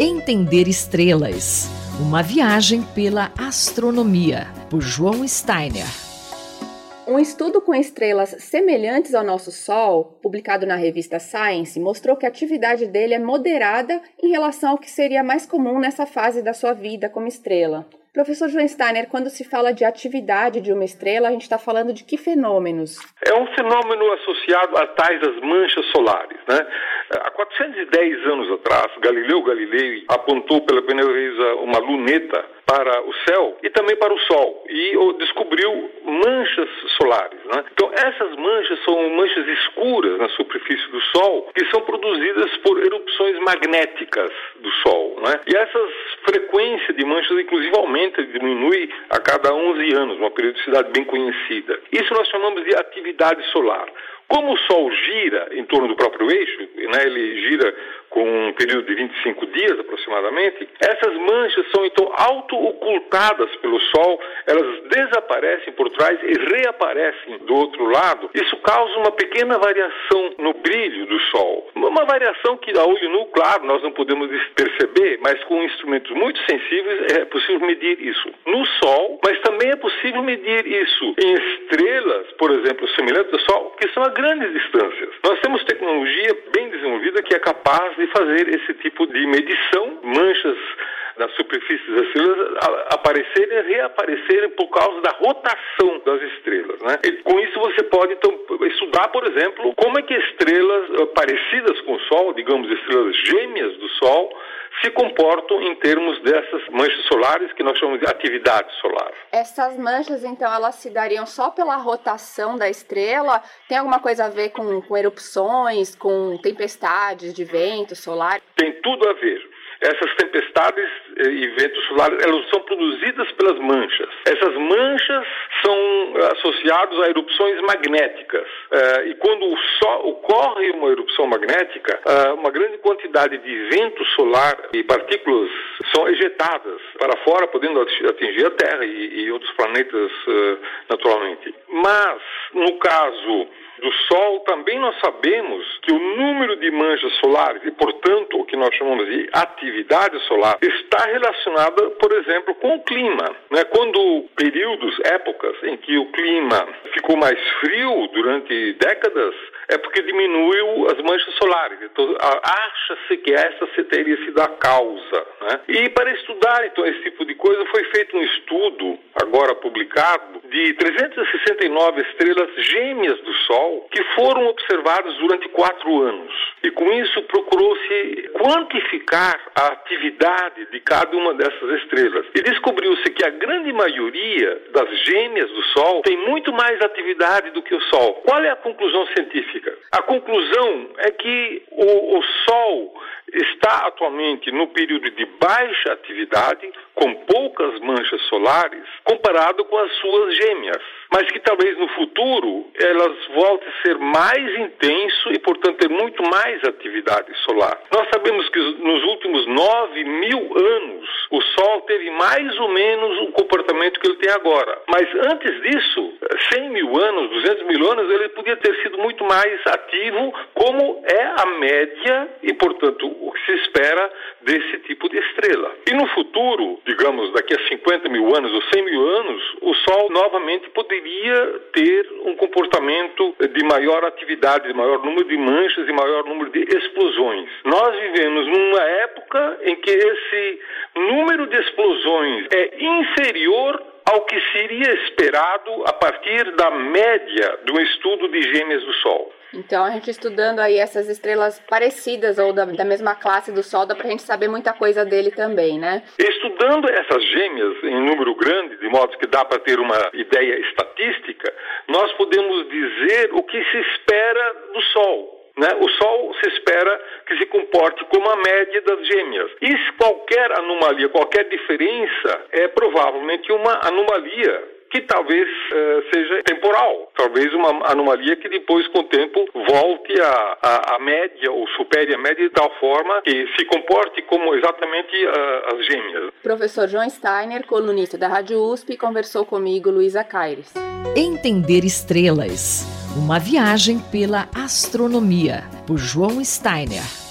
Entender Estrelas Uma viagem pela astronomia, por João Steiner. Um estudo com estrelas semelhantes ao nosso Sol, publicado na revista Science, mostrou que a atividade dele é moderada em relação ao que seria mais comum nessa fase da sua vida como estrela. Professor João Steiner, quando se fala de atividade de uma estrela, a gente está falando de que fenômenos? É um fenômeno associado a tais das manchas solares. Né? Há 410 anos atrás, Galileu Galilei apontou pela primeira vez uma luneta para o céu e também para o Sol e descobriu manchas solares. Né? Então, essas manchas são manchas escuras na superfície do Sol que são produzidas por erupções magnéticas do Sol. Né? E essas frequências de manchas, inclusive, aumenta e diminui a cada 11 anos, uma periodicidade bem conhecida. Isso nós chamamos de atividade solar. Como o Sol gira em torno do próprio eixo, né, ele gira com um período de 25 dias aproximadamente, essas manchas são então auto-ocultadas pelo Sol, elas desaparecem por trás e reaparecem do outro lado. Isso causa uma pequena variação no brilho do Sol. Uma variação que a olho nu, claro, nós não podemos perceber, mas com instrumentos muito sensíveis é possível medir isso. No Sol, mas também é possível medir isso em estrelas, por exemplo, semelhantes ao Sol, que são a grandes distâncias. Nós temos tecnologia bem desenvolvida que é capaz de fazer esse tipo de medição, manchas na superfície das estrelas aparecerem e reaparecerem por causa da rotação das estrelas. Né? E com isso você pode então estudar, por exemplo, como é que estrelas eh, parecidas com o Sol, digamos estrelas gêmeas do Sol, se comportam em termos dessas manchas solares que nós chamamos de atividade solar. Essas manchas, então, elas se dariam só pela rotação da estrela? Tem alguma coisa a ver com, com erupções, com tempestades de vento solar? Tem tudo a ver. Essas tempestades e ventos solares, elas são produzidas pelas manchas. Essas manchas são associadas a erupções magnéticas. Uh, e quando ocorre uma erupção magnética, uh, uma grande quantidade de vento solar e partículas são ejetadas para fora, podendo atingir a Terra e, outros planetas naturalmente. Mas, no caso do Sol, também nós sabemos que o número de manchas solares e, portanto, o que nós chamamos de atividade solar está relacionada, por exemplo, com o clima. Né? Quando períodos, épocas em que o clima ficou mais frio durante décadas, é porque diminuiu as manchas solares. Então, acha-se que essa teria sido a causa. Né? E para estudar, então, esse tipo de coisa, foi feito um estudo, agora publicado, de 369 estrelas gêmeas do Sol, que foram observadas durante quatro anos. E com isso procurou-se quantificar a atividade de cada uma dessas estrelas. E descobriu-se que a grande maioria das gêmeas do Sol tem muito mais atividade do que o Sol. Qual é a conclusão científica? A conclusão é que o, o Sol está atualmente no período de baixa atividade, com poucas manchas solares, comparado com as suas gêmeas, mas que talvez no futuro elas voltem a ser mais intenso e, portanto, ter muito mais atividade solar. Nós sabemos que nos últimos 9 mil anos o Sol teve mais ou menos o comportamento que ele tem agora, mas antes disso, 100 mil anos, 200 mil anos, ele podia ter sido muito mais ativo, como é a média e, portanto, o que se espera desse tipo de estrela. E no futuro, digamos daqui a 50 mil anos ou 100 mil anos, o Sol novamente poderia ter um comportamento de maior atividade, de maior número de manchas e maior número de explosões. Nós vivemos numa época em que esse número de explosões é inferior ao que seria esperado a partir da média do estudo de gêmeas do Sol. Então, a gente estudando aí essas estrelas parecidas ou da, da mesma classe do Sol, dá para a gente saber muita coisa dele também, né? Estudando essas gêmeas em número grande, de modo que dá para ter uma ideia estatística, nós podemos dizer o que se espera do Sol. Né? O Sol se espera que se comporte como a média das gêmeas. E qualquer anomalia, qualquer diferença é provavelmente uma anomalia que talvez uh, seja temporal, talvez uma anomalia que depois, com o tempo, volte à a, a, a, média ou supere a média de tal forma que se comporte como exatamente uh, as gêmeas. Professor João Steiner, colunista da Rádio USP, conversou comigo, Luísa Caires. Entender estrelas. Uma viagem pela astronomia, por João Steiner.